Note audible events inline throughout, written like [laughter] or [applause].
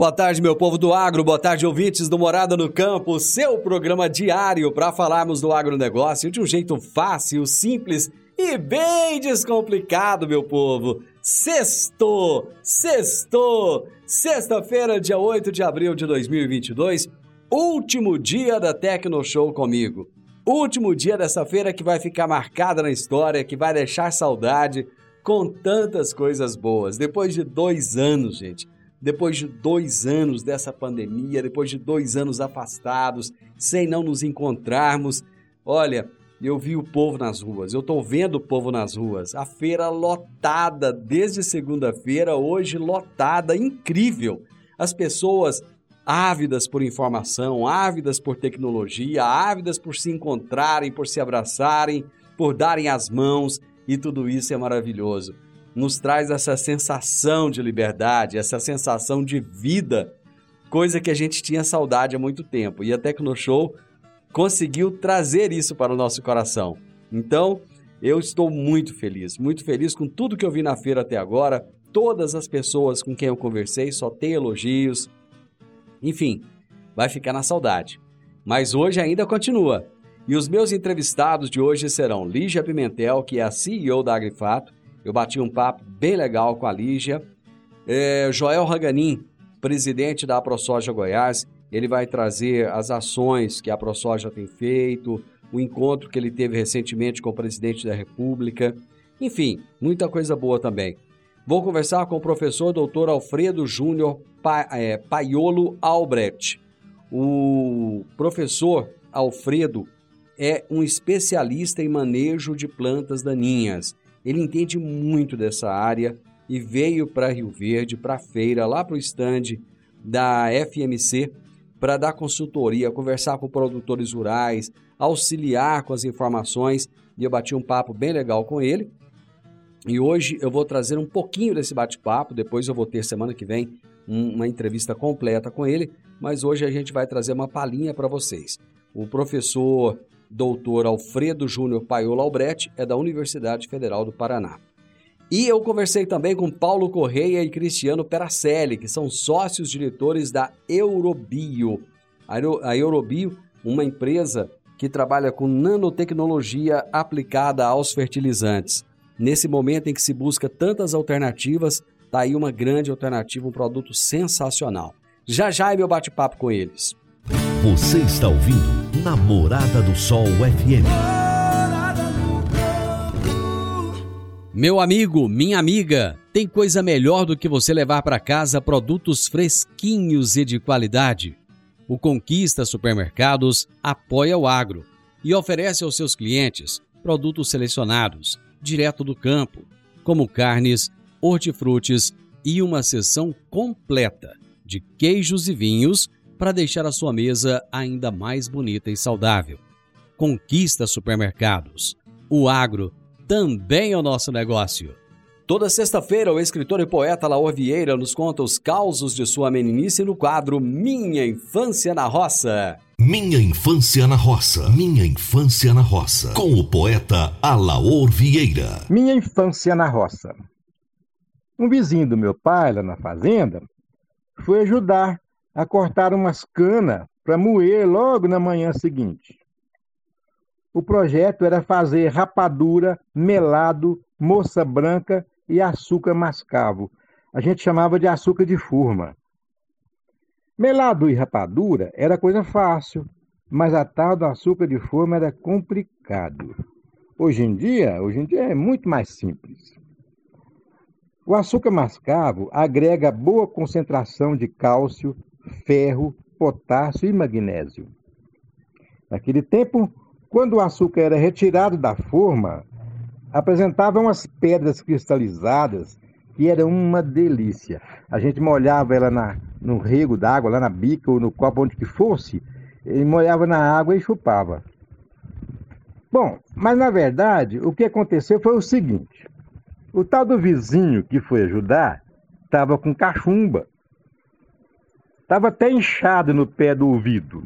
Boa tarde, meu povo do agro, boa tarde, ouvintes do Morada no Campo, seu programa diário para falarmos do agronegócio de um jeito fácil, simples e bem descomplicado, meu povo. Sexto, sexto, sexta-feira, dia 8 de abril de 2022, último dia da Tecno Show comigo. Último dia dessa feira que vai ficar marcada na história, que vai deixar saudade com tantas coisas boas. Depois de dois anos, gente depois de dois anos dessa pandemia, depois de dois anos afastados, sem não nos encontrarmos, olha, eu vi o povo nas ruas, eu estou vendo o povo nas ruas. A feira lotada desde segunda-feira, hoje lotada, incrível. As pessoas ávidas por informação, ávidas por tecnologia, ávidas por se encontrarem, por se abraçarem, por darem as mãos, e tudo isso é maravilhoso nos traz essa sensação de liberdade, essa sensação de vida, coisa que a gente tinha saudade há muito tempo. E a Tecnoshow conseguiu trazer isso para o nosso coração. Então, eu estou muito feliz, muito feliz com tudo que eu vi na feira até agora. Todas as pessoas com quem eu conversei só têm elogios. Enfim, vai ficar na saudade. Mas hoje ainda continua. E os meus entrevistados de hoje serão Lígia Pimentel, que é a CEO da Agrifato, eu bati um papo bem legal com a Lígia. É, Joel Raganin, presidente da ProSoja Goiás, ele vai trazer as ações que a ProSoja tem feito, o encontro que ele teve recentemente com o presidente da República. Enfim, muita coisa boa também. Vou conversar com o professor doutor Alfredo Júnior pa, é, Paiolo Albrecht. O professor Alfredo é um especialista em manejo de plantas daninhas. Ele entende muito dessa área e veio para Rio Verde, para a feira, lá para o estande da FMC, para dar consultoria, conversar com produtores rurais, auxiliar com as informações. E eu bati um papo bem legal com ele. E hoje eu vou trazer um pouquinho desse bate-papo, depois eu vou ter semana que vem uma entrevista completa com ele, mas hoje a gente vai trazer uma palhinha para vocês. O professor doutor Alfredo Júnior Paiola Albrecht, é da Universidade Federal do Paraná. E eu conversei também com Paulo Correia e Cristiano Peracelli, que são sócios diretores da Eurobio. A Eurobio, uma empresa que trabalha com nanotecnologia aplicada aos fertilizantes. Nesse momento em que se busca tantas alternativas, está aí uma grande alternativa, um produto sensacional. Já já é meu bate-papo com eles. Você está ouvindo Namorada do Sol FM. Meu amigo, minha amiga, tem coisa melhor do que você levar para casa produtos fresquinhos e de qualidade. O Conquista Supermercados apoia o agro e oferece aos seus clientes produtos selecionados, direto do campo, como carnes, hortifrutis e uma seção completa de queijos e vinhos para deixar a sua mesa ainda mais bonita e saudável. Conquista supermercados. O agro também é o nosso negócio. Toda sexta-feira, o escritor e poeta Laor Vieira nos conta os causos de sua meninice no quadro Minha Infância na Roça. Minha Infância na Roça. Minha Infância na Roça. Com o poeta Alaor Vieira. Minha Infância na Roça. Um vizinho do meu pai, lá na fazenda, foi ajudar a cortar umas canas para moer logo na manhã seguinte. O projeto era fazer rapadura, melado, moça branca e açúcar mascavo. A gente chamava de açúcar de forma. Melado e rapadura era coisa fácil, mas a tal do açúcar de forma era complicado. Hoje em dia, hoje em dia é muito mais simples. O açúcar mascavo agrega boa concentração de cálcio, ferro, potássio e magnésio. Naquele tempo, quando o açúcar era retirado da forma, apresentava umas pedras cristalizadas que era uma delícia. A gente molhava ela na, no rego d'água, lá na bica ou no copo, onde que fosse, e molhava na água e chupava. Bom, mas na verdade o que aconteceu foi o seguinte: o tal do vizinho que foi ajudar estava com cachumba, estava até inchado no pé do ouvido.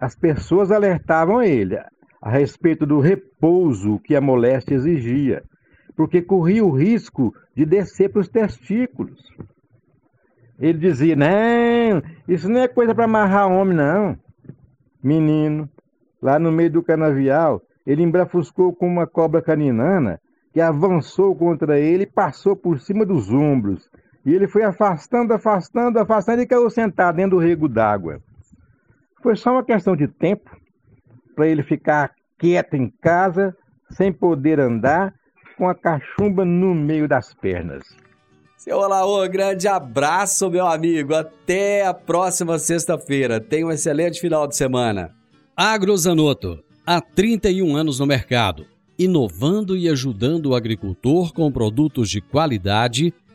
As pessoas alertavam ele a respeito do repouso que a moléstia exigia, porque corria o risco de descer para os testículos. Ele dizia: Não, isso não é coisa para amarrar homem, não. Menino, lá no meio do canavial, ele embrafuscou com uma cobra caninana que avançou contra ele e passou por cima dos ombros. E ele foi afastando, afastando, afastando e caiu sentado dentro do rego d'água. Foi só uma questão de tempo para ele ficar quieto em casa, sem poder andar, com a cachumba no meio das pernas. Seu Olaô, grande abraço, meu amigo. Até a próxima sexta-feira. Tenha um excelente final de semana. Agrozanoto, há 31 anos no mercado, inovando e ajudando o agricultor com produtos de qualidade,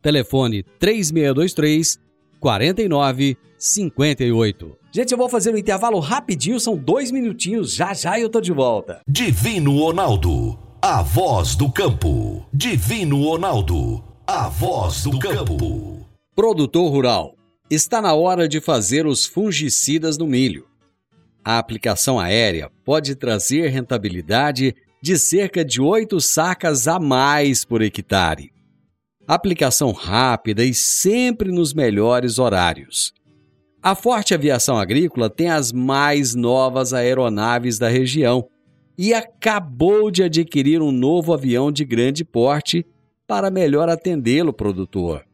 Telefone 3623 4958. Gente, eu vou fazer um intervalo rapidinho, são dois minutinhos, já já eu tô de volta. Divino Ronaldo, a voz do campo. Divino Ronaldo, a voz do campo. Produtor rural, está na hora de fazer os fungicidas no milho. A aplicação aérea pode trazer rentabilidade de cerca de 8 sacas a mais por hectare. Aplicação rápida e sempre nos melhores horários. A Forte Aviação Agrícola tem as mais novas aeronaves da região e acabou de adquirir um novo avião de grande porte para melhor atendê-lo, produtor.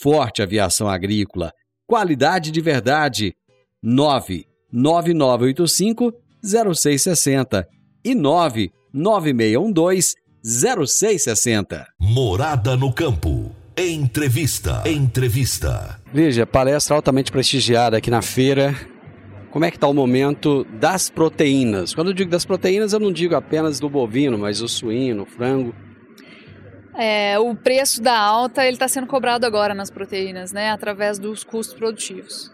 Forte Aviação Agrícola, qualidade de verdade. 99985 0660 e 99612 0660. Morada no campo. Entrevista. Entrevista. Veja, palestra altamente prestigiada aqui na feira. Como é que está o momento das proteínas? Quando eu digo das proteínas, eu não digo apenas do bovino, mas o suíno, o frango. É, o preço da alta ele está sendo cobrado agora nas proteínas, né, através dos custos produtivos.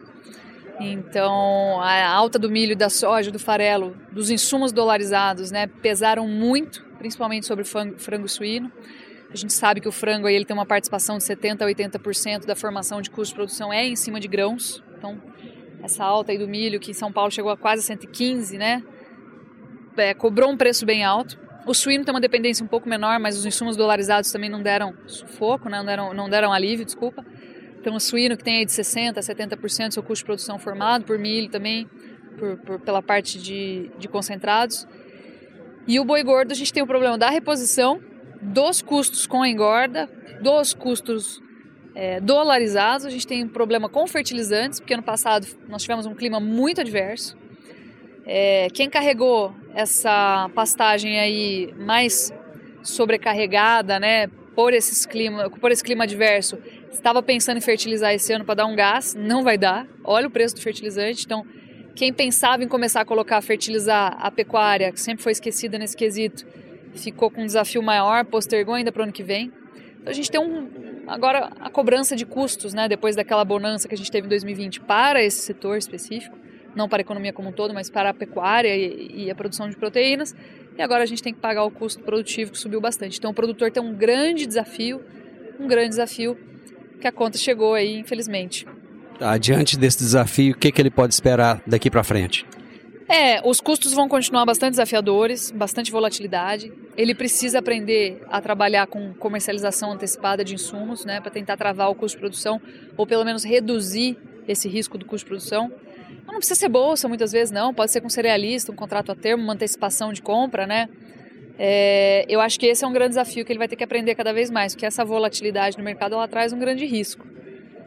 Então, a alta do milho, da soja, do farelo, dos insumos dolarizados, né, pesaram muito, principalmente sobre frango suíno. A gente sabe que o frango aí, ele tem uma participação de 70% a 80% da formação de custo de produção é em cima de grãos. Então, essa alta aí do milho, que em São Paulo chegou a quase 115, né, é, cobrou um preço bem alto. O suíno tem uma dependência um pouco menor, mas os insumos dolarizados também não deram sufoco, né? não, deram, não deram alívio, desculpa. Então, o suíno que tem aí de 60% a 70% do seu custo de produção formado, por milho também, por, por, pela parte de, de concentrados. E o boi gordo, a gente tem o problema da reposição, dos custos com a engorda, dos custos é, dolarizados. A gente tem um problema com fertilizantes, porque ano passado nós tivemos um clima muito adverso. É, quem carregou essa pastagem aí mais sobrecarregada, né, por, esses clima, por esse clima adverso, estava pensando em fertilizar esse ano para dar um gás, não vai dar. Olha o preço do fertilizante. Então, quem pensava em começar a colocar, fertilizar a pecuária, que sempre foi esquecida nesse quesito, ficou com um desafio maior, postergou ainda para o ano que vem. Então, a gente tem um, agora a cobrança de custos, né, depois daquela bonança que a gente teve em 2020 para esse setor específico não para a economia como um todo, mas para a pecuária e, e a produção de proteínas. E agora a gente tem que pagar o custo produtivo que subiu bastante. Então o produtor tem um grande desafio, um grande desafio que a conta chegou aí, infelizmente. Adiante desse desafio, o que, que ele pode esperar daqui para frente? É, os custos vão continuar bastante desafiadores, bastante volatilidade. Ele precisa aprender a trabalhar com comercialização antecipada de insumos, né, para tentar travar o custo de produção ou pelo menos reduzir esse risco do custo de produção. Não precisa ser bolsa muitas vezes não, pode ser com cerealista, um contrato a termo, uma antecipação de compra, né? É, eu acho que esse é um grande desafio que ele vai ter que aprender cada vez mais, porque essa volatilidade no mercado ela traz um grande risco.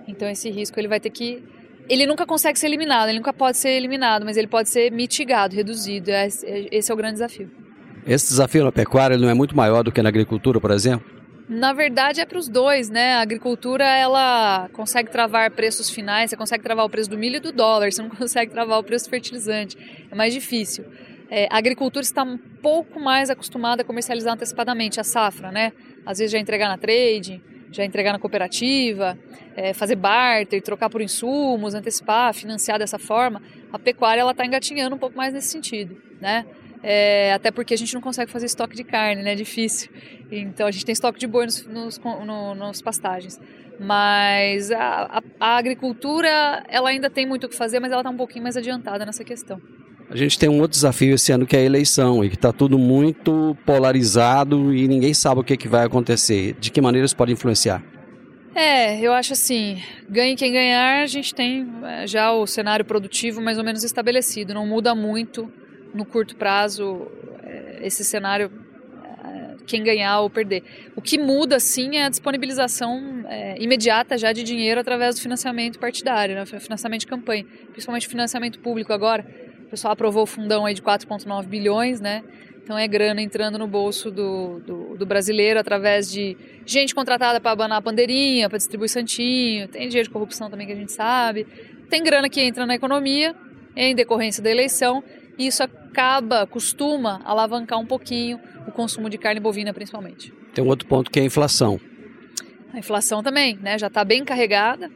Então esse risco ele vai ter que ele nunca consegue ser eliminado, ele nunca pode ser eliminado, mas ele pode ser mitigado, reduzido. É, esse é o grande desafio. Esse desafio na pecuária não é muito maior do que na agricultura, por exemplo? Na verdade é para os dois, né? A agricultura ela consegue travar preços finais, você consegue travar o preço do milho e do dólar, [laughs] você não consegue travar o preço do fertilizante. É mais difícil. É, a agricultura está um pouco mais acostumada a comercializar antecipadamente a safra, né? Às vezes já entregar na trade, já entregar na cooperativa, é, fazer barter, trocar por insumos, antecipar, financiar dessa forma, a pecuária ela está engatinhando um pouco mais nesse sentido, né? É, até porque a gente não consegue fazer estoque de carne, né? É difícil. Então a gente tem estoque de boi nos, nos, no, nos pastagens. Mas a, a, a, agricultura, ela ainda tem muito o que fazer, mas ela está um pouquinho mais adiantada nessa questão. A gente tem um outro desafio esse ano que é a eleição e que está tudo muito polarizado e ninguém sabe o que, que vai acontecer. De que maneira isso pode influenciar? É, eu acho assim, ganhe quem ganhar, a gente tem é, já o cenário produtivo mais ou menos estabelecido, não muda muito no curto prazo é, esse cenário é, quem ganhar ou perder. O que muda sim é a disponibilização é, imediata já de dinheiro através do financiamento partidário, né, financiamento de campanha, principalmente financiamento público agora pessoal aprovou o fundão aí de 4,9 bilhões, né? Então é grana entrando no bolso do, do, do brasileiro através de gente contratada para abanar a bandeirinha, para distribuir santinho, tem dinheiro de corrupção também que a gente sabe. Tem grana que entra na economia em decorrência da eleição e isso acaba, costuma alavancar um pouquinho o consumo de carne bovina principalmente. Tem um outro ponto que é a inflação. A inflação também, né? Já está bem carregada.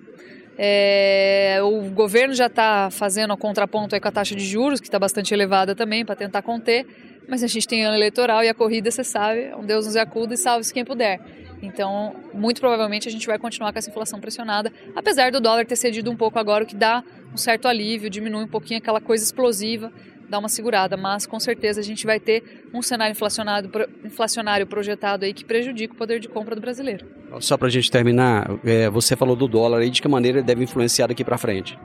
É, o governo já está fazendo a contraponto com a taxa de juros, que está bastante elevada também, para tentar conter. Mas a gente tem ano eleitoral e a corrida, você sabe, um Deus nos acuda e salve-se quem puder. Então, muito provavelmente a gente vai continuar com essa inflação pressionada, apesar do dólar ter cedido um pouco agora, o que dá um certo alívio, diminui um pouquinho aquela coisa explosiva dar uma segurada, mas com certeza a gente vai ter um cenário inflacionado, inflacionário projetado aí que prejudica o poder de compra do brasileiro. Só para a gente terminar, é, você falou do dólar aí, de que maneira ele deve influenciar daqui para frente?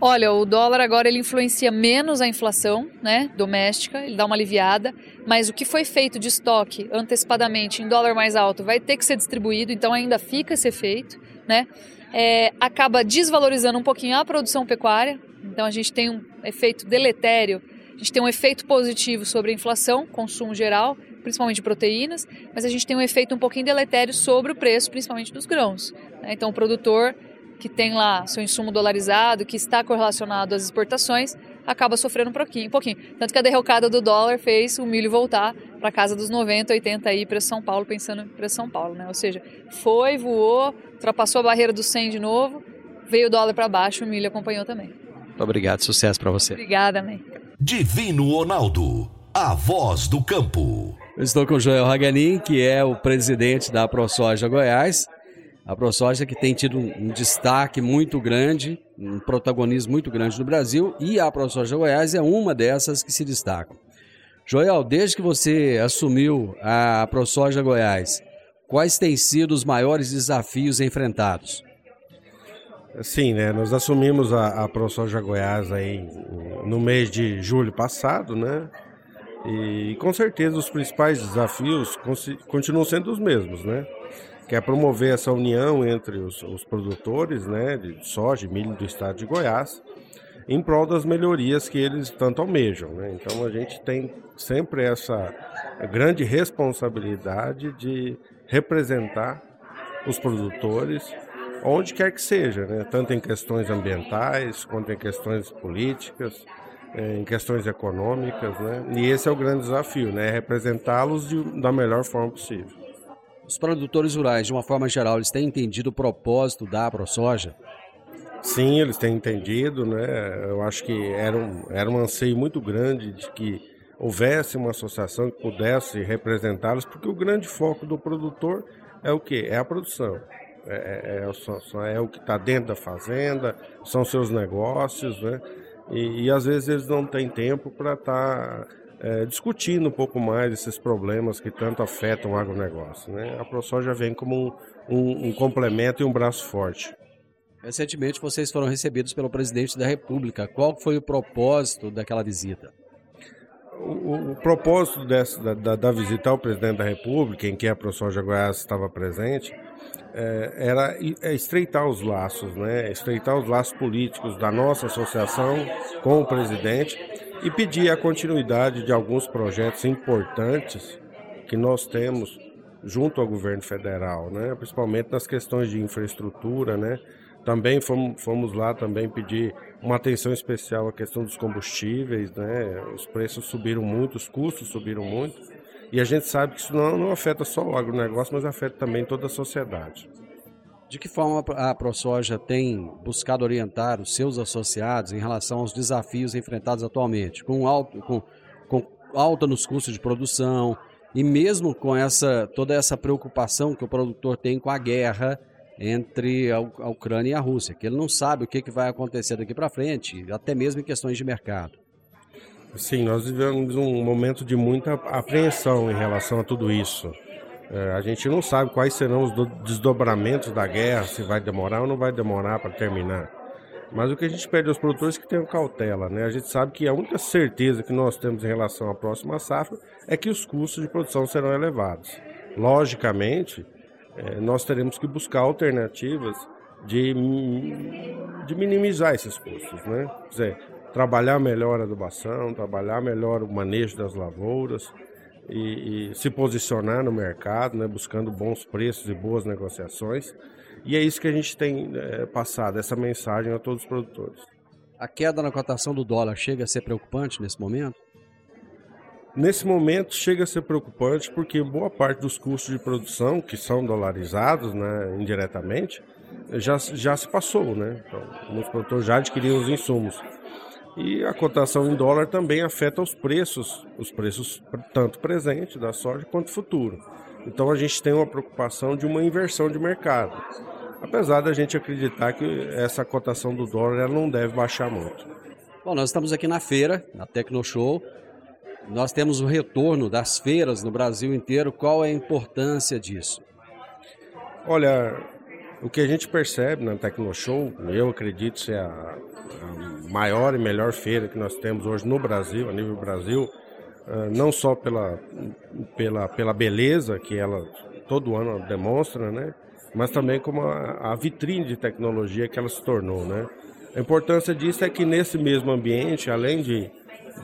Olha, o dólar agora ele influencia menos a inflação, né, doméstica, ele dá uma aliviada, mas o que foi feito de estoque antecipadamente em dólar mais alto vai ter que ser distribuído, então ainda fica esse efeito, né? É, acaba desvalorizando um pouquinho a produção pecuária, então a gente tem um efeito deletério, a gente tem um efeito positivo sobre a inflação, consumo geral, principalmente de proteínas, mas a gente tem um efeito um pouquinho deletério sobre o preço, principalmente dos grãos. Né? Então o produtor que tem lá seu insumo dolarizado, que está correlacionado às exportações, acaba sofrendo um pouquinho, um pouquinho. Tanto que a derrocada do dólar fez o milho voltar para casa dos 90, 80 aí para São Paulo, pensando para São Paulo, né? Ou seja, foi, voou, ultrapassou a barreira do 100 de novo, veio o dólar para baixo, o milho acompanhou também. Muito obrigado, sucesso para você. Obrigada, mãe. Divino Ronaldo, a voz do campo. Eu estou com o Joel Haganin, que é o presidente da ProSoja Goiás. A ProSoja que tem tido um destaque muito grande, um protagonismo muito grande no Brasil, e a ProSoja Goiás é uma dessas que se destacam. Joel, desde que você assumiu a ProSoja Goiás, quais têm sido os maiores desafios enfrentados? Sim, né? Nós assumimos a, a ProSoja Goiás aí no mês de julho passado, né? E com certeza os principais desafios continuam sendo os mesmos, né? Que é promover essa união entre os, os produtores, né, de soja e milho do estado de Goiás, em prol das melhorias que eles tanto almejam, né? Então a gente tem sempre essa grande responsabilidade de representar os produtores onde quer que seja, né? tanto em questões ambientais quanto em questões políticas, em questões econômicas, né? E esse é o grande desafio, né? Representá-los da melhor forma possível. Os produtores rurais, de uma forma geral, eles têm entendido o propósito da ProSoja? Sim, eles têm entendido, né? Eu acho que era um, era um anseio muito grande de que houvesse uma associação que pudesse representá-los, porque o grande foco do produtor é o quê? É a produção É, é, é, é o que está dentro da fazenda, são seus negócios, né? E, e às vezes eles não têm tempo para estar tá, é, discutindo um pouco mais esses problemas que tanto afetam o agronegócio. Né? A ProSoja vem como um, um, um complemento e um braço forte. Recentemente vocês foram recebidos pelo presidente da República. Qual foi o propósito daquela visita? O, o propósito dessa, da, da, da, visita ao presidente da República, em que a ProSoja Goiás estava presente, era é estreitar os laços, né? estreitar os laços políticos da nossa associação com o presidente e pedir a continuidade de alguns projetos importantes que nós temos junto ao governo federal, né? principalmente nas questões de infraestrutura, né? Também fomos, fomos lá também pedir uma atenção especial à questão dos combustíveis, né? Os preços subiram muito, os custos subiram muito. E a gente sabe que isso não, não afeta só o agronegócio, mas afeta também toda a sociedade. De que forma a ProSoja tem buscado orientar os seus associados em relação aos desafios enfrentados atualmente, com, alto, com, com alta nos custos de produção e mesmo com essa toda essa preocupação que o produtor tem com a guerra entre a, Ucrânia e a Rússia, que ele não sabe o que, que vai acontecer daqui para frente, até mesmo em questões de mercado. Sim, nós vivemos um momento de muita apreensão em relação a tudo isso. É, a gente não sabe quais serão os desdobramentos da guerra, se vai demorar ou não vai demorar para terminar. Mas o que a gente pede aos produtores é que tenham cautela, né? A gente sabe que a única certeza que nós temos em relação à próxima safra é que os custos de produção serão elevados. Logicamente, é, nós teremos que buscar alternativas de, de minimizar esses custos, né? Quer dizer, trabalhar melhor a adubação, trabalhar melhor o manejo das lavouras e, e se posicionar no mercado, né? Buscando bons preços e boas negociações. E é isso que a gente tem é, passado, essa mensagem a todos os produtores. A queda na cotação do dólar chega a ser preocupante nesse momento? Nesse momento chega a ser preocupante porque boa parte dos custos de produção, que são dolarizados né, indiretamente, já, já se passou. Né? Então, muitos produtores já adquiriram os insumos. E a cotação em dólar também afeta os preços, os preços tanto presente da soja quanto futuro. Então a gente tem uma preocupação de uma inversão de mercado. Apesar da gente acreditar que essa cotação do dólar ela não deve baixar muito. Bom, nós estamos aqui na feira, na Tecnoshow, nós temos o retorno das feiras no Brasil inteiro. Qual é a importância disso? Olha, o que a gente percebe na Tecnoshow, eu acredito ser a, a maior e melhor feira que nós temos hoje no Brasil, a nível Brasil, ah, não só pela, pela, pela beleza que ela todo ano demonstra, né? mas também como a, a vitrine de tecnologia que ela se tornou. Né? A importância disso é que nesse mesmo ambiente, além de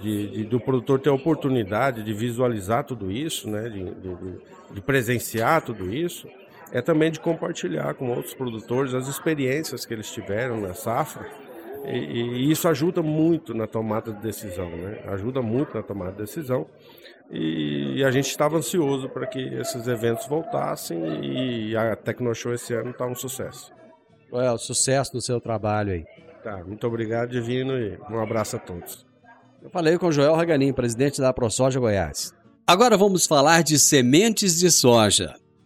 de, de, do produtor ter a oportunidade de visualizar tudo isso, né, de, de, de, presenciar tudo isso, é também de compartilhar com outros produtores as experiências que eles tiveram na safra. E, e isso ajuda muito na tomada de decisão, né? Ajuda muito na tomada de decisão. E, e a gente estava ansioso para que esses eventos voltassem e a Tecnoshow esse ano está um sucesso. É o sucesso do seu trabalho aí? Tá, muito obrigado, Divino, e um abraço a todos. Eu falei com Joel Raganin, presidente da ProSoja Goiás. Agora vamos falar de sementes de soja.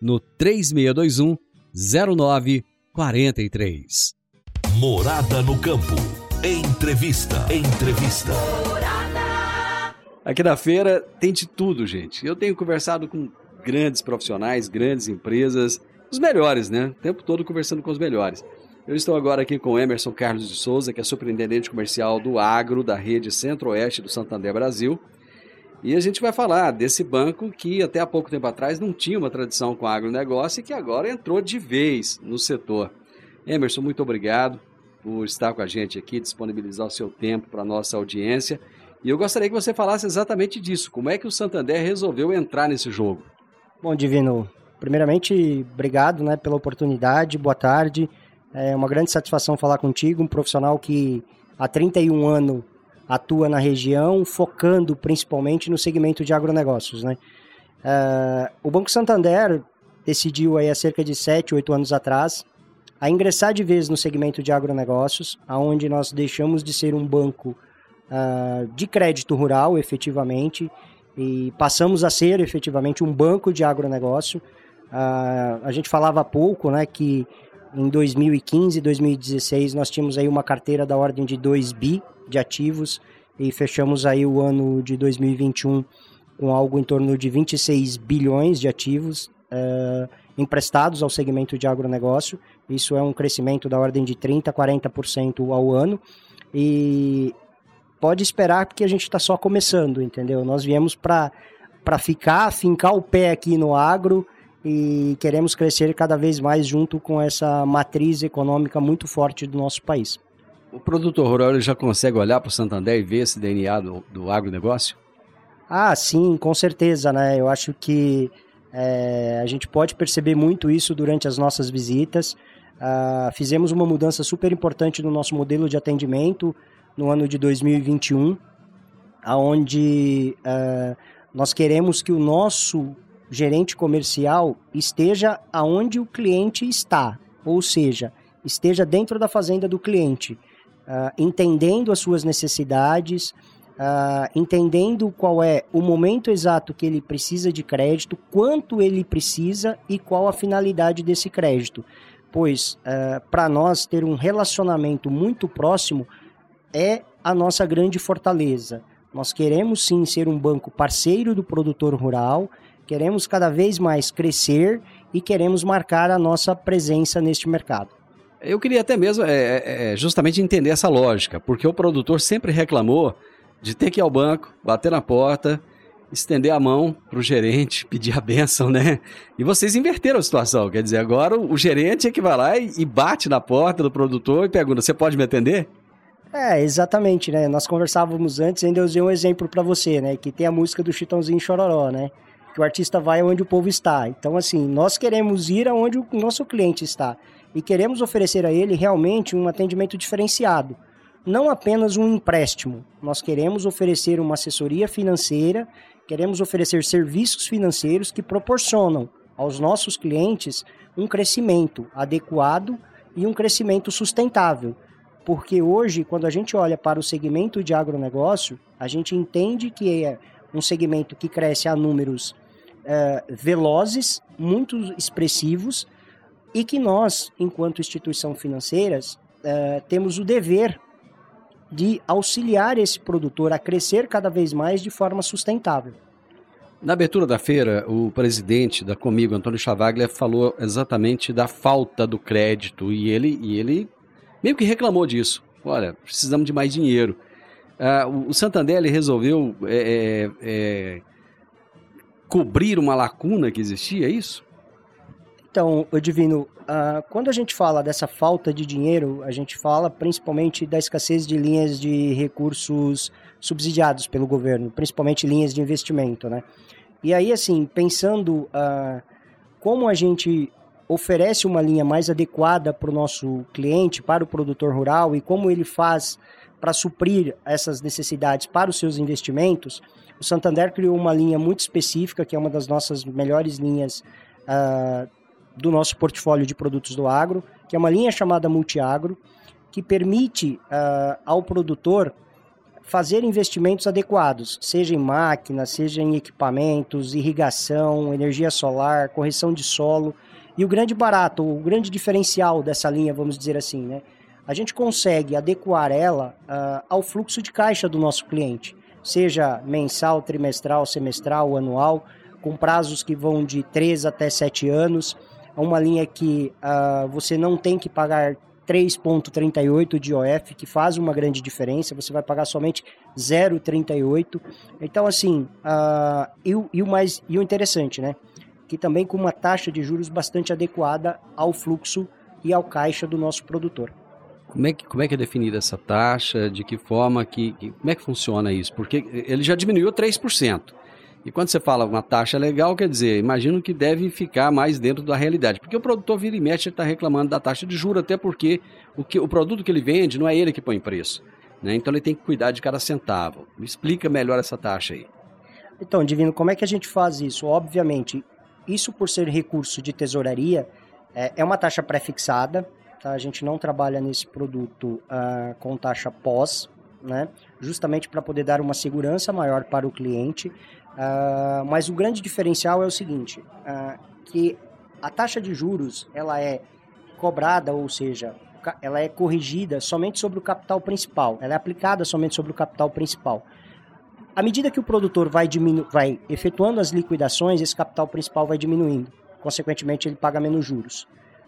no 3621 0943. Morada no campo. Entrevista. Entrevista. Aqui na feira tem de tudo, gente. Eu tenho conversado com grandes profissionais, grandes empresas, os melhores, né? O tempo todo conversando com os melhores. Eu estou agora aqui com Emerson Carlos de Souza, que é superintendente comercial do Agro da rede Centro-Oeste do Santander Brasil. E a gente vai falar desse banco que até há pouco tempo atrás não tinha uma tradição com agronegócio e que agora entrou de vez no setor. Emerson, muito obrigado por estar com a gente aqui, disponibilizar o seu tempo para a nossa audiência. E eu gostaria que você falasse exatamente disso. Como é que o Santander resolveu entrar nesse jogo? Bom, Divino, primeiramente, obrigado né, pela oportunidade, boa tarde. É uma grande satisfação falar contigo, um profissional que há 31 anos atua na região, focando principalmente no segmento de agronegócios. Né? Uh, o Banco Santander decidiu aí há cerca de 7, 8 anos atrás a ingressar de vez no segmento de agronegócios, aonde nós deixamos de ser um banco uh, de crédito rural, efetivamente, e passamos a ser efetivamente um banco de agronegócio. Uh, a gente falava há pouco né, que em 2015 e 2016 nós tínhamos aí uma carteira da ordem de 2 bi de ativos e fechamos aí o ano de 2021 com algo em torno de 26 bilhões de ativos uh, emprestados ao segmento de agronegócio. Isso é um crescimento da ordem de 30% a 40% ao ano. E pode esperar porque a gente está só começando, entendeu? Nós viemos para ficar, fincar o pé aqui no agro e queremos crescer cada vez mais junto com essa matriz econômica muito forte do nosso país. O produtor rural já consegue olhar para o Santander e ver esse DNA do, do agronegócio? Ah, sim, com certeza, né? Eu acho que é, a gente pode perceber muito isso durante as nossas visitas. Uh, fizemos uma mudança super importante no nosso modelo de atendimento no ano de 2021, aonde uh, nós queremos que o nosso gerente comercial esteja aonde o cliente está, ou seja, esteja dentro da fazenda do cliente, uh, entendendo as suas necessidades, uh, entendendo qual é o momento exato que ele precisa de crédito, quanto ele precisa e qual a finalidade desse crédito. Pois, uh, para nós ter um relacionamento muito próximo é a nossa grande fortaleza. Nós queremos sim ser um banco parceiro do produtor rural, Queremos cada vez mais crescer e queremos marcar a nossa presença neste mercado. Eu queria até mesmo é, é, é, justamente entender essa lógica, porque o produtor sempre reclamou de ter que ir ao banco, bater na porta, estender a mão para o gerente, [laughs] pedir a benção, né? E vocês inverteram a situação, quer dizer, agora o gerente é que vai lá e bate na porta do produtor e pergunta: você pode me atender? É, exatamente, né? Nós conversávamos antes, ainda usei um exemplo para você, né? Que tem a música do Chitãozinho Chororó, né? Que o artista vai onde o povo está. Então, assim, nós queremos ir aonde o nosso cliente está e queremos oferecer a ele realmente um atendimento diferenciado. Não apenas um empréstimo, nós queremos oferecer uma assessoria financeira, queremos oferecer serviços financeiros que proporcionam aos nossos clientes um crescimento adequado e um crescimento sustentável. Porque hoje, quando a gente olha para o segmento de agronegócio, a gente entende que é um segmento que cresce a números é, velozes, muito expressivos, e que nós, enquanto instituição financeiras, é, temos o dever de auxiliar esse produtor a crescer cada vez mais de forma sustentável. Na abertura da feira, o presidente da Comigo, Antônio Chavaglia, falou exatamente da falta do crédito e ele, e ele meio que reclamou disso. Olha, precisamos de mais dinheiro. Uh, o Santander resolveu é, é, cobrir uma lacuna que existia, é isso? Então, Divino, uh, quando a gente fala dessa falta de dinheiro, a gente fala principalmente da escassez de linhas de recursos subsidiados pelo governo, principalmente linhas de investimento, né? E aí, assim, pensando uh, como a gente oferece uma linha mais adequada para o nosso cliente, para o produtor rural e como ele faz para suprir essas necessidades para os seus investimentos, o Santander criou uma linha muito específica, que é uma das nossas melhores linhas uh, do nosso portfólio de produtos do agro, que é uma linha chamada Multiagro, que permite uh, ao produtor fazer investimentos adequados, seja em máquinas, seja em equipamentos, irrigação, energia solar, correção de solo. E o grande barato, o grande diferencial dessa linha, vamos dizer assim, né? A gente consegue adequar ela uh, ao fluxo de caixa do nosso cliente, seja mensal, trimestral, semestral, anual, com prazos que vão de 3 até 7 anos. Uma linha que uh, você não tem que pagar 3,38 de OF, que faz uma grande diferença, você vai pagar somente 0,38. Então, assim, uh, e, e, o mais, e o interessante, né? Que também com uma taxa de juros bastante adequada ao fluxo e ao caixa do nosso produtor. Como é que, como é, que é definida essa taxa? De que forma que, que. Como é que funciona isso? Porque ele já diminuiu 3%. E quando você fala uma taxa legal, quer dizer, imagino que deve ficar mais dentro da realidade. Porque o produtor vira e mexe está reclamando da taxa de juros, até porque o, que, o produto que ele vende não é ele que põe preço. Né? Então ele tem que cuidar de cada centavo. Me explica melhor essa taxa aí. Então, Divino, como é que a gente faz isso? Obviamente, isso por ser recurso de tesouraria, é, é uma taxa pré-fixada. Tá? A gente não trabalha nesse produto uh, com taxa pós, né? justamente para poder dar uma segurança maior para o cliente. Uh, mas o grande diferencial é o seguinte, uh, que a taxa de juros ela é cobrada, ou seja, ela é corrigida somente sobre o capital principal, ela é aplicada somente sobre o capital principal. À medida que o produtor vai, diminu vai efetuando as liquidações, esse capital principal vai diminuindo. Consequentemente, ele paga menos juros.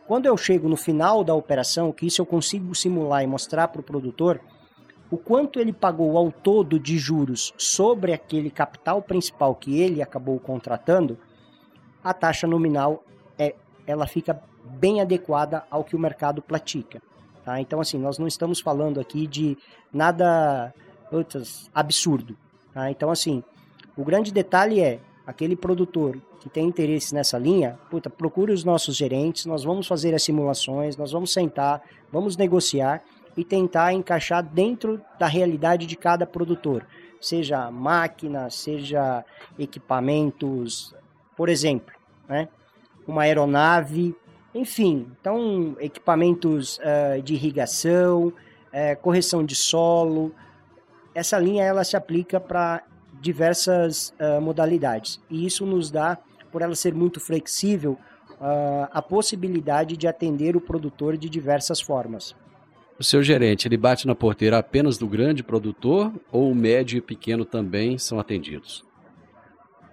Quando eu chego no final da operação, que isso eu consigo simular e mostrar para o produtor, o quanto ele pagou ao todo de juros sobre aquele capital principal que ele acabou contratando, a taxa nominal é, ela fica bem adequada ao que o mercado pratica. Tá? Então, assim, nós não estamos falando aqui de nada absurdo. Tá? Então, assim, o grande detalhe é aquele produtor que tem interesse nessa linha, puta, procure os nossos gerentes, nós vamos fazer as simulações, nós vamos sentar, vamos negociar e tentar encaixar dentro da realidade de cada produtor, seja máquina, seja equipamentos, por exemplo, né? uma aeronave, enfim, então equipamentos uh, de irrigação, uh, correção de solo, essa linha ela se aplica para diversas uh, modalidades e isso nos dá, por ela ser muito flexível, a possibilidade de atender o produtor de diversas formas. O seu gerente, ele bate na porteira apenas do grande produtor ou o médio e pequeno também são atendidos?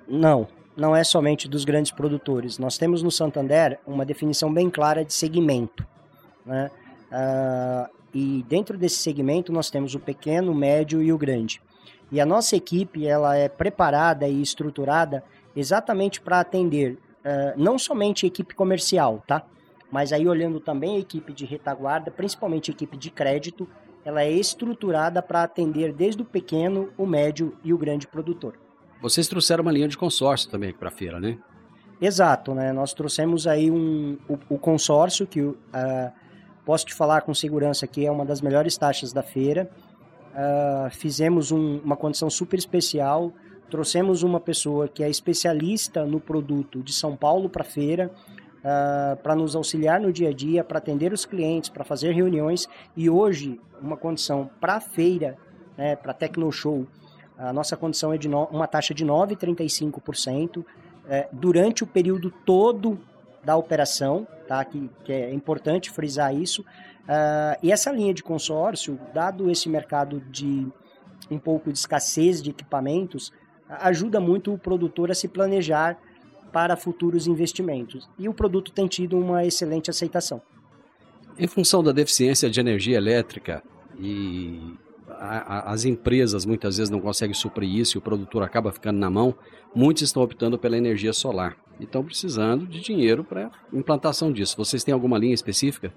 Não, não é somente dos grandes produtores. Nós temos no Santander uma definição bem clara de segmento. Né? Uh, e dentro desse segmento nós temos o pequeno, o médio e o grande. E a nossa equipe ela é preparada e estruturada exatamente para atender uh, não somente a equipe comercial, tá? Mas aí olhando também a equipe de retaguarda, principalmente a equipe de crédito, ela é estruturada para atender desde o pequeno, o médio e o grande produtor. Vocês trouxeram uma linha de consórcio também para a feira, né? Exato, né? Nós trouxemos aí um, o, o consórcio que uh, posso te falar com segurança que é uma das melhores taxas da feira. Uh, fizemos um, uma condição super especial, trouxemos uma pessoa que é especialista no produto de São Paulo para a feira, uh, ah, para nos auxiliar no dia a dia, para atender os clientes, para fazer reuniões. E hoje, uma condição para a feira, né, para Tecno Show, a nossa condição é de no, uma taxa de 9,35% é, durante o período todo da operação, tá? que, que é importante frisar isso. Uh, e essa linha de consórcio, dado esse mercado de um pouco de escassez de equipamentos, ajuda muito o produtor a se planejar para futuros investimentos. E o produto tem tido uma excelente aceitação. Em função da deficiência de energia elétrica e a, a, as empresas muitas vezes não conseguem suprir isso e o produtor acaba ficando na mão, muitos estão optando pela energia solar e estão precisando de dinheiro para implantação disso. Vocês têm alguma linha específica?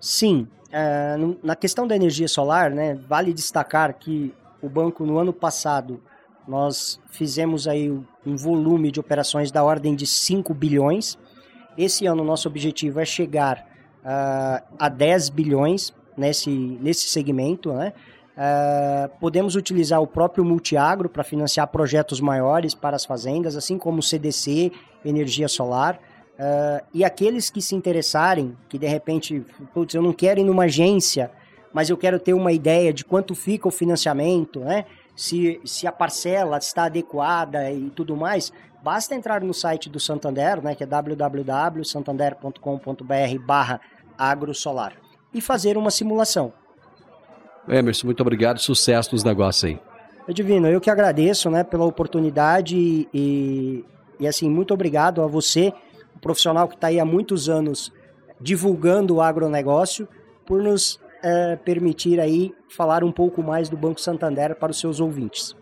Sim. Uh, na questão da energia solar, né, vale destacar que o banco no ano passado nós fizemos aí um volume de operações da ordem de 5 bilhões. Esse ano, nosso objetivo é chegar uh, a 10 bilhões nesse, nesse segmento. Né? Uh, podemos utilizar o próprio multiagro para financiar projetos maiores para as fazendas, assim como o CDC, energia solar. Uh, e aqueles que se interessarem, que de repente, putz, eu não quero ir numa agência, mas eu quero ter uma ideia de quanto fica o financiamento, né? Se, se a parcela está adequada e tudo mais, basta entrar no site do Santander, né, que é www.santander.com.br barra agrosolar e fazer uma simulação. Emerson, muito obrigado, sucesso nos negócios aí. Divino, eu que agradeço né, pela oportunidade e, e assim, muito obrigado a você, o profissional que está aí há muitos anos divulgando o agronegócio, por nos é, permitir aí falar um pouco mais do Banco Santander para os seus ouvintes.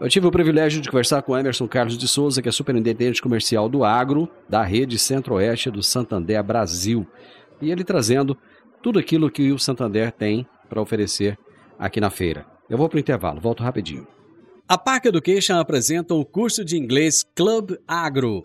Eu tive o privilégio de conversar com Emerson Carlos de Souza, que é superintendente comercial do Agro, da rede Centro-Oeste do Santander Brasil. E ele trazendo tudo aquilo que o Santander tem para oferecer aqui na feira. Eu vou para o intervalo, volto rapidinho. A Park Education apresenta o curso de inglês Club Agro.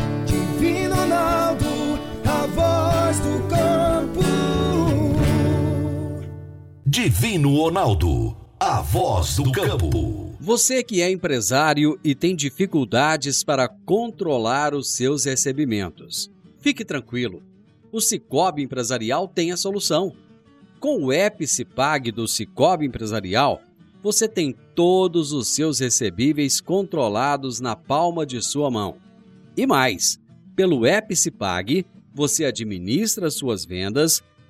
Divino Ronaldo, a voz do campo. Você que é empresário e tem dificuldades para controlar os seus recebimentos, fique tranquilo. O Cicobi Empresarial tem a solução. Com o Epicipag do Cicobi Empresarial, você tem todos os seus recebíveis controlados na palma de sua mão. E mais, pelo Epicipag, você administra suas vendas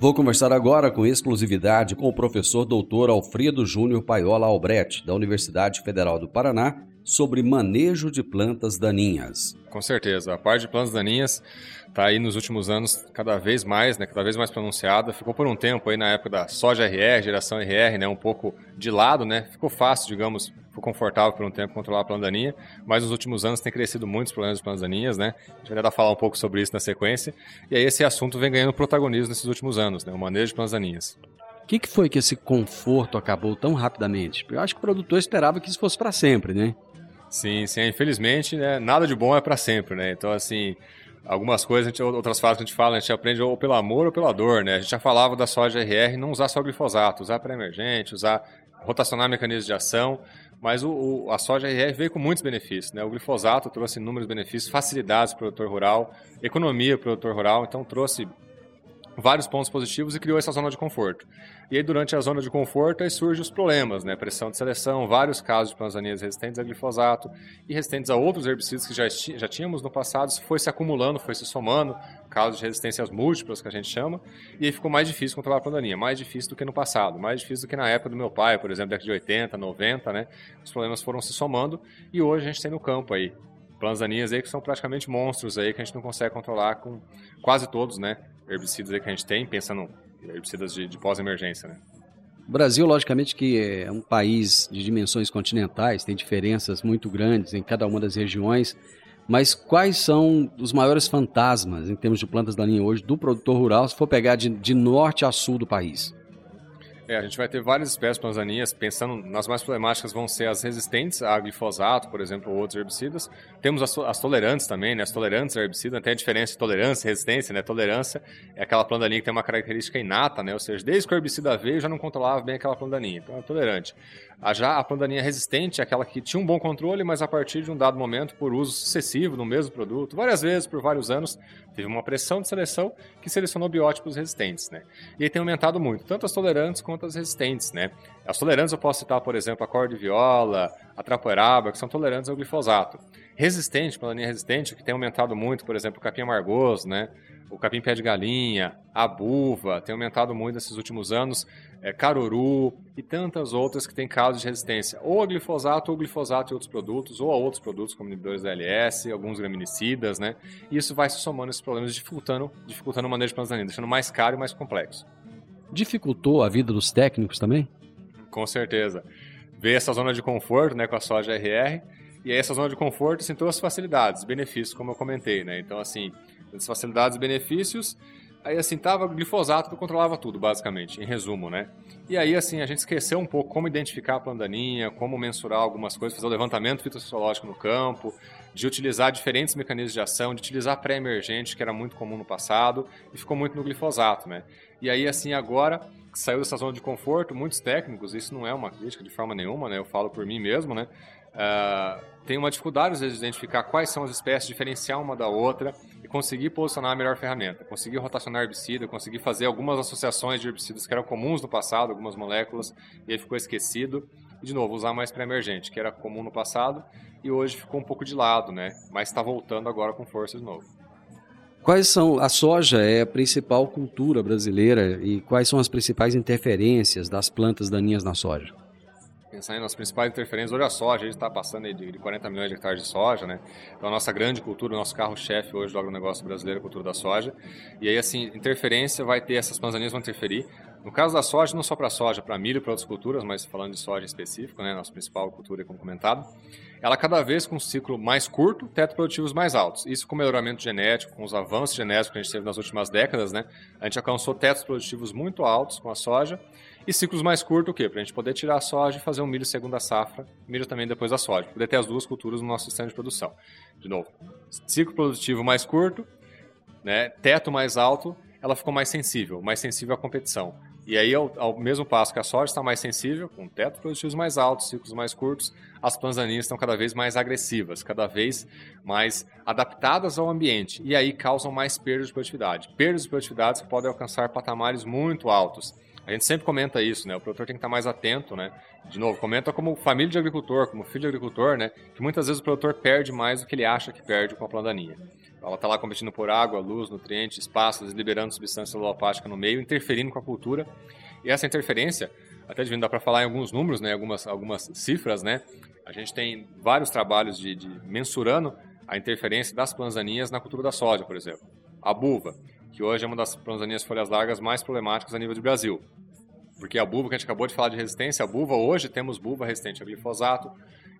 Vou conversar agora com exclusividade com o professor doutor Alfredo Júnior Paiola Albrecht, da Universidade Federal do Paraná, sobre manejo de plantas daninhas. Com certeza, a parte de plantas daninhas está aí nos últimos anos cada vez mais, né, cada vez mais pronunciada. Ficou por um tempo aí na época da soja RR, geração RR, né, um pouco de lado, né? Ficou fácil, digamos, ficou confortável por um tempo controlar a planta daninha, mas nos últimos anos tem crescido muitos problemas de plantas daninhas, né? A gente vai tentar falar um pouco sobre isso na sequência. E aí esse assunto vem ganhando protagonismo nesses últimos anos, né, o manejo de plantas daninhas. O que, que foi que esse conforto acabou tão rapidamente? Eu acho que o produtor esperava que isso fosse para sempre, né? Sim, sim. Infelizmente, né, nada de bom é para sempre, né? Então, assim, algumas coisas, gente, outras frases que a gente fala, a gente aprende ou pelo amor ou pela dor, né? A gente já falava da soja RR não usar só glifosato, usar pré-emergente, usar rotacionar mecanismos de ação, mas o, o, a soja RR veio com muitos benefícios, né? O glifosato trouxe inúmeros benefícios, facilidades para o produtor rural, economia para o produtor rural, então trouxe vários pontos positivos e criou essa zona de conforto. E aí, durante a zona de conforto, aí surgem os problemas, né? Pressão de seleção, vários casos de plantas resistentes a glifosato e resistentes a outros herbicidas que já, já tínhamos no passado, isso foi se acumulando, foi se somando, casos de resistências múltiplas, que a gente chama, e aí ficou mais difícil controlar a plantaninha, mais difícil do que no passado, mais difícil do que na época do meu pai, por exemplo, década de 80, 90, né? Os problemas foram se somando e hoje a gente tem no campo aí plantas daninhas aí que são praticamente monstros aí que a gente não consegue controlar com quase todos, né? Herbicidas aí que a gente tem, pensando herbicidas de, de pós-emergência, né? O Brasil, logicamente, que é um país de dimensões continentais, tem diferenças muito grandes em cada uma das regiões, mas quais são os maiores fantasmas em termos de plantas daninhas hoje do produtor rural, se for pegar de, de norte a sul do país? É, a gente vai ter várias espécies plantaninhas, pensando nas mais problemáticas vão ser as resistentes a glifosato, por exemplo, ou outros herbicidas. Temos as, as tolerantes também, né? As tolerantes a herbicida, tem a diferença de tolerância e resistência, né? Tolerância é aquela plantaninha que tem uma característica inata, né? Ou seja, desde que o herbicida veio, já não controlava bem aquela plantaninha, então é tolerante. A, já a plantaninha resistente é aquela que tinha um bom controle, mas a partir de um dado momento, por uso sucessivo no mesmo produto, várias vezes, por vários anos, teve uma pressão de seleção que selecionou biótipos resistentes, né? E aí tem aumentado muito, tanto as tolerantes quanto as resistentes, né? As tolerantes eu posso citar, por exemplo, a corda-viola, a trapoeraba, que são tolerantes ao glifosato. Resistente, plantaninha resistente, que tem aumentado muito, por exemplo, o capim amargoso, né? O capim pé de galinha, a buva, tem aumentado muito nesses últimos anos, é, caruru e tantas outras que têm casos de resistência, ou a glifosato, ou glifosato e outros produtos, ou a outros produtos como inibidores da LS, alguns graminicidas, né? E isso vai se somando esses problemas, dificultando, dificultando o manejo de plantas daninhas, deixando mais caro e mais complexo. Dificultou a vida dos técnicos também? Com certeza. Veio essa zona de conforto, né, com a soja RR, e aí essa zona de conforto assim, trouxe facilidades, benefícios, como eu comentei, né? Então, assim, as facilidades e benefícios, aí assim, tava glifosato que controlava tudo, basicamente, em resumo, né? E aí, assim, a gente esqueceu um pouco como identificar a plandaninha, como mensurar algumas coisas, fazer o levantamento fitossociológico no campo, de utilizar diferentes mecanismos de ação, de utilizar pré-emergente, que era muito comum no passado, e ficou muito no glifosato, né? E aí, assim, agora saiu dessa zona de conforto, muitos técnicos, isso não é uma crítica de forma nenhuma, né? Eu falo por mim mesmo, né? Uh, tem uma dificuldade, às vezes, de identificar quais são as espécies, diferenciar uma da outra e conseguir posicionar a melhor ferramenta. Conseguir rotacionar herbicida, conseguir fazer algumas associações de herbicidas que eram comuns no passado, algumas moléculas, e aí ficou esquecido. E, de novo, usar mais pré-emergente, que era comum no passado e hoje ficou um pouco de lado, né? Mas está voltando agora com força de novo. Quais são a soja é a principal cultura brasileira e quais são as principais interferências das plantas daninhas na soja? Pensando nas principais interferências, hoje a soja, a gente está passando de 40 milhões de hectares de soja, né? Então a nossa grande cultura, o nosso carro-chefe hoje do agronegócio brasileiro é a cultura da soja. E aí, assim, interferência vai ter, essas plantas daninhas vão interferir. No caso da soja, não só para soja, para milho e para outras culturas, mas falando de soja em específico, né? Nossa principal cultura, como comentado ela cada vez com um ciclo mais curto, teto produtivos mais altos. Isso com o melhoramento genético, com os avanços genéticos que a gente teve nas últimas décadas, né? A gente alcançou tetos produtivos muito altos com a soja e ciclos mais curtos, o quê? Para a gente poder tirar a soja e fazer um milho segunda safra, milho também depois da soja, poder ter as duas culturas no nosso sistema de produção. De novo, ciclo produtivo mais curto, né? teto mais alto, ela ficou mais sensível, mais sensível à competição. E aí, ao, ao, mesmo passo que a soja está mais sensível, com tetos produtivos mais altos, ciclos mais curtos, as plantas daninhas estão cada vez mais agressivas, cada vez mais adaptadas ao ambiente. E aí causam mais perdas de produtividade. Perdas de produtividade que podem alcançar patamares muito altos. A gente sempre comenta isso, né? O produtor tem que estar mais atento, né? De novo, comenta como família de agricultor, como filho de agricultor, né? Que muitas vezes o produtor perde mais do que ele acha que perde com a planta daninha. Ela está lá competindo por água, luz, nutrientes, espaço, liberando substância celulopática no meio, interferindo com a cultura. E essa interferência, até devendo dar para falar em alguns números, né, algumas, algumas cifras, né? A gente tem vários trabalhos de, de mensurando a interferência das planzaninhas na cultura da soja, por exemplo. A buva, que hoje é uma das planzaninhas folhas largas mais problemáticas a nível de Brasil. Porque a buva, que a gente acabou de falar de resistência, a buva, hoje temos buva resistente a glifosato,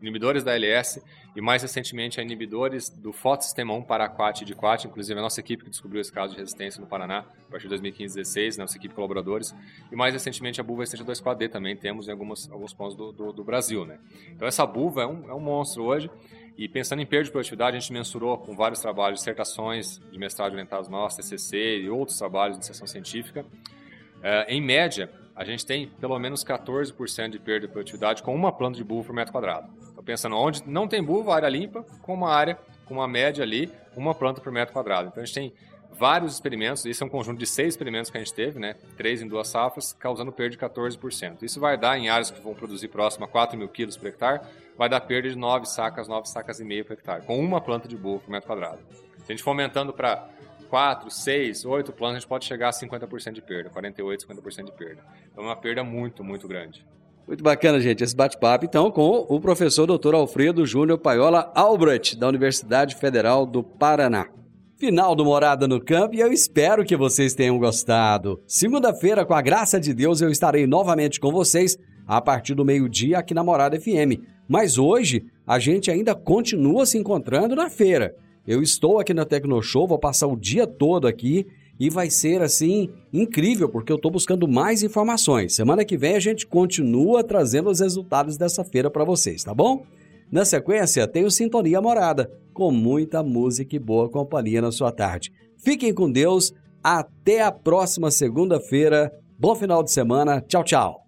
inibidores da LS e mais recentemente a inibidores do fotossistema 1 para quat e de quat, inclusive a nossa equipe que descobriu esse caso de resistência no Paraná a partir de 2015 2016, nossa equipe de colaboradores, e mais recentemente a buva resistente 2,4-D também temos em algumas, alguns pontos do, do, do, Brasil. Né? Então essa buva é um, é um monstro hoje e pensando em perda de produtividade, a gente mensurou com vários trabalhos, dissertações de mestrado orientados nossos, TCC e outros trabalhos de iniciação científica. É, em média, a gente tem pelo menos 14% de perda de produtividade com uma planta de buva por metro quadrado. Estou pensando onde não tem buva, área limpa, com uma área, com uma média ali, uma planta por metro quadrado. Então a gente tem vários experimentos, isso é um conjunto de seis experimentos que a gente teve, né? Três em duas safras, causando perda de 14%. Isso vai dar, em áreas que vão produzir próximo a 4 mil quilos por hectare, vai dar perda de 9 sacas, 9 sacas e meia por hectare, com uma planta de buva por metro quadrado. Se a gente for aumentando para 4, 6, 8 planos, a gente pode chegar a 50% de perda, 48, 50% de perda. Então é uma perda muito, muito grande. Muito bacana, gente, esse bate-papo, então, com o professor Dr. Alfredo Júnior Paiola Albrecht, da Universidade Federal do Paraná. Final do Morada no Campo e eu espero que vocês tenham gostado. Segunda-feira, com a graça de Deus, eu estarei novamente com vocês a partir do meio-dia aqui na Morada FM. Mas hoje, a gente ainda continua se encontrando na feira. Eu estou aqui na Tecnoshow, vou passar o dia todo aqui e vai ser assim incrível, porque eu estou buscando mais informações. Semana que vem a gente continua trazendo os resultados dessa feira para vocês, tá bom? Na sequência, tem o Sintonia Morada, com muita música e boa companhia na sua tarde. Fiquem com Deus, até a próxima segunda-feira. Bom final de semana. Tchau, tchau.